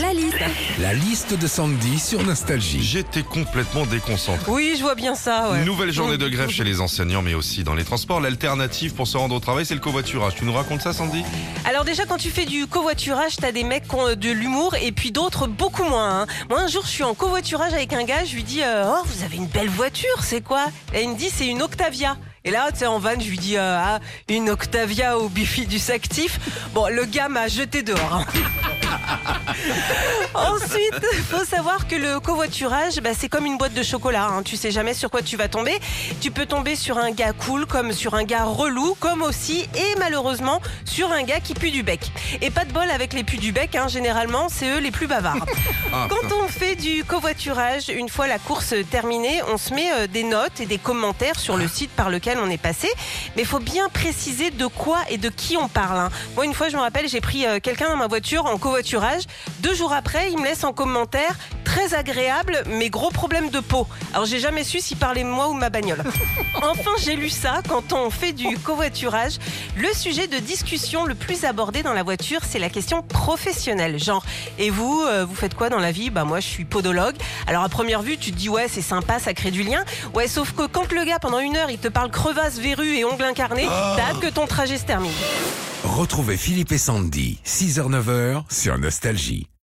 La liste. La liste de Sandy sur Nostalgie. J'étais complètement déconcentré. Oui, je vois bien ça. Ouais. Nouvelle journée de grève chez les enseignants, mais aussi dans les transports. L'alternative pour se rendre au travail, c'est le covoiturage. Tu nous racontes ça, Sandy? Alors déjà, quand tu fais du covoiturage, t'as des mecs qui ont euh, de l'humour et puis d'autres beaucoup moins. hein. Moi, un jour, je suis en covoiturage avec un gars, je lui dis euh, Oh, vous avez une belle voiture, c'est quoi? Et il me dit C'est une Octavia. Et là, tu sais, en van, je lui dis euh, Ah, une Octavia au bifidus actif. Bon, le gars m'a jeté dehors. hein. Ensuite, faut savoir que le covoiturage, bah, c'est comme une boîte de chocolat. Hein. Tu sais jamais sur quoi tu vas tomber. Tu peux tomber sur un gars cool, comme sur un gars relou, comme aussi, et malheureusement, sur un gars qui pue du bec. Et pas de bol avec les pus du bec, hein. généralement, c'est eux les plus bavards. Ah, Quand on fait du covoiturage, une fois la course terminée, on se met euh, des notes et des commentaires sur le site par lequel on est passé. Mais il faut bien préciser de quoi et de qui on parle. hein. Moi, une fois, je me rappelle, j'ai pris euh, quelqu'un dans ma voiture en covoiturage. Deux jours après, il me laisse en commentaire très agréable, mais gros problème de peau. Alors, j'ai jamais su s'il parlait de moi ou de ma bagnole. Enfin, j'ai lu ça. Quand on fait du covoiturage, le sujet de discussion le plus abordé dans la voiture, c'est la question professionnelle. Genre, et vous, euh, vous faites quoi dans la vie? Bah moi, je suis podologue. Alors à première vue, tu te dis ouais, c'est sympa, ça crée du lien. Ouais, sauf que quand le gars pendant une heure, il te parle crevasse, verrue et ongles incarnés, t'as hâte que ton trajet se termine. Retrouvez Philippe et Sandy, 6h-9h sur Nostalgie.